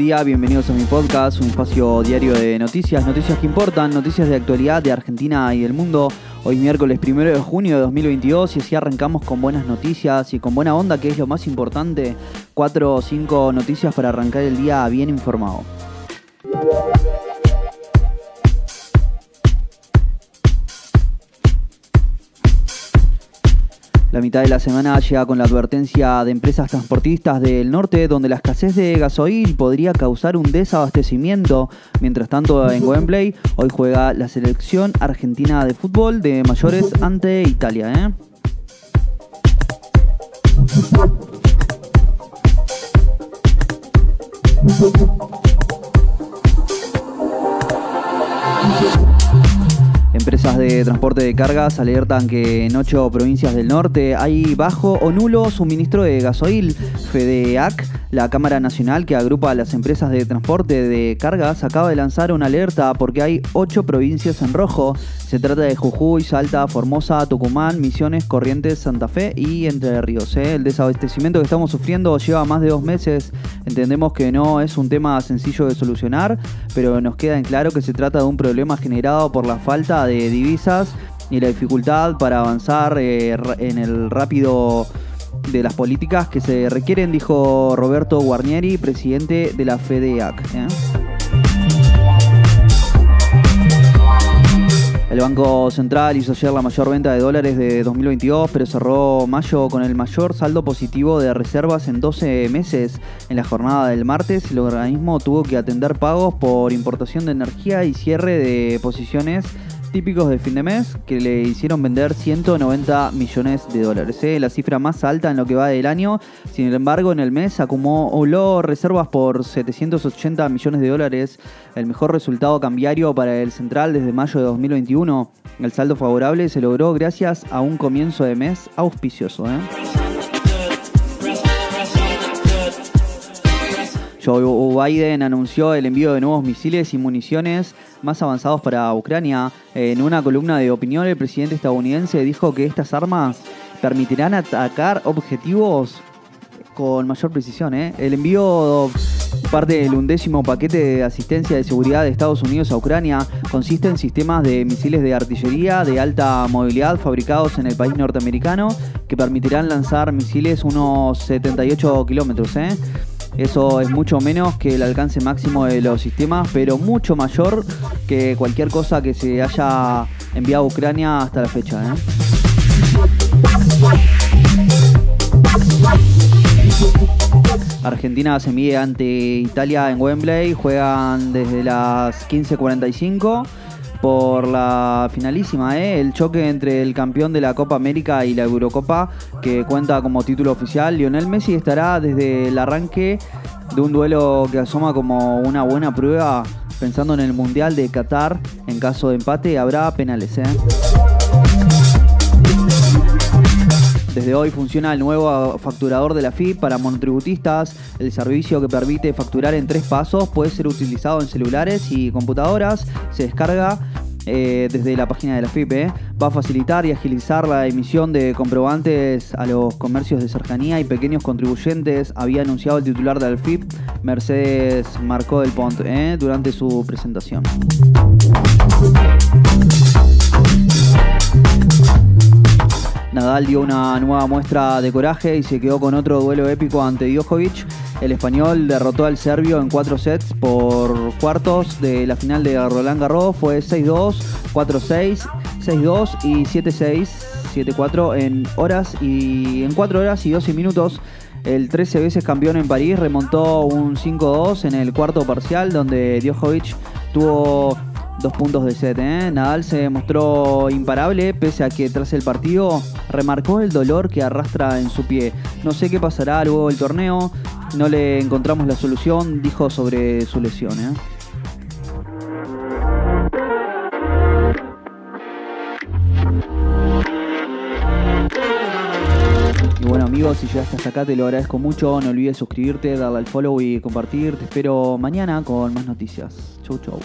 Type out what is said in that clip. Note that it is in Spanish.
día, bienvenidos a mi podcast, un espacio diario de noticias, noticias que importan, noticias de actualidad de Argentina y del mundo. Hoy miércoles primero de junio de 2022 y así arrancamos con buenas noticias y con buena onda, que es lo más importante. Cuatro o cinco noticias para arrancar el día bien informado. La mitad de la semana llega con la advertencia de empresas transportistas del norte donde la escasez de gasoil podría causar un desabastecimiento. Mientras tanto, en Wembley hoy juega la selección argentina de fútbol de mayores ante Italia. ¿eh? Empresas de transporte de cargas alertan que en ocho provincias del norte hay bajo o nulo suministro de gasoil. FEDEAC, la Cámara Nacional que agrupa a las empresas de transporte de cargas, acaba de lanzar una alerta porque hay ocho provincias en rojo. Se trata de Jujuy, Salta, Formosa, Tucumán, Misiones, Corrientes, Santa Fe y Entre Ríos. ¿eh? El desabastecimiento que estamos sufriendo lleva más de dos meses. Entendemos que no es un tema sencillo de solucionar, pero nos queda en claro que se trata de un problema generado por la falta de divisas y la dificultad para avanzar eh, en el rápido de las políticas que se requieren, dijo Roberto Guarnieri, presidente de la FEDEAC. ¿eh? El Banco Central hizo ayer la mayor venta de dólares de 2022, pero cerró mayo con el mayor saldo positivo de reservas en 12 meses. En la jornada del martes, el organismo tuvo que atender pagos por importación de energía y cierre de posiciones típicos de fin de mes que le hicieron vender 190 millones de dólares. ¿eh? La cifra más alta en lo que va del año. Sin embargo, en el mes acumuló reservas por 780 millones de dólares, el mejor resultado cambiario para el central desde mayo de 2021. El saldo favorable se logró gracias a un comienzo de mes auspicioso. ¿eh? Joe Biden anunció el envío de nuevos misiles y municiones más avanzados para Ucrania. En una columna de opinión, el presidente estadounidense dijo que estas armas permitirán atacar objetivos con mayor precisión. ¿eh? El envío parte del undécimo paquete de asistencia de seguridad de Estados Unidos a Ucrania consiste en sistemas de misiles de artillería de alta movilidad fabricados en el país norteamericano que permitirán lanzar misiles unos 78 kilómetros. ¿eh? Eso es mucho menos que el alcance máximo de los sistemas, pero mucho mayor que cualquier cosa que se haya enviado a Ucrania hasta la fecha. ¿eh? Argentina se mide ante Italia en Wembley, juegan desde las 15.45 por la finalísima, ¿eh? el choque entre el campeón de la Copa América y la Eurocopa, que cuenta como título oficial. Lionel Messi estará desde el arranque de un duelo que asoma como una buena prueba, pensando en el Mundial de Qatar. En caso de empate habrá penales. ¿eh? Desde hoy funciona el nuevo facturador de la FIP para monotributistas. El servicio que permite facturar en tres pasos puede ser utilizado en celulares y computadoras. Se descarga eh, desde la página de la FIP. ¿eh? Va a facilitar y agilizar la emisión de comprobantes a los comercios de cercanía y pequeños contribuyentes, había anunciado el titular de la FIP, Mercedes Marcó del Pont, ¿eh? durante su presentación. Nadal dio una nueva muestra de coraje y se quedó con otro duelo épico ante Djokovic. El español derrotó al serbio en cuatro sets por cuartos de la final de Roland Garros. Fue 6-2, 4-6, 6-2 y 7-6, 7-4 en horas y en 4 horas y 12 minutos. El 13 veces campeón en París remontó un 5-2 en el cuarto parcial donde Djokovic tuvo dos puntos de set. ¿eh? Nadal se mostró imparable pese a que tras el partido remarcó el dolor que arrastra en su pie. No sé qué pasará luego del torneo, no le encontramos la solución, dijo sobre su lesión. ¿eh? Y bueno amigos, si llegaste hasta acá te lo agradezco mucho. No olvides suscribirte, darle al follow y compartir. Te espero mañana con más noticias. Chau chau.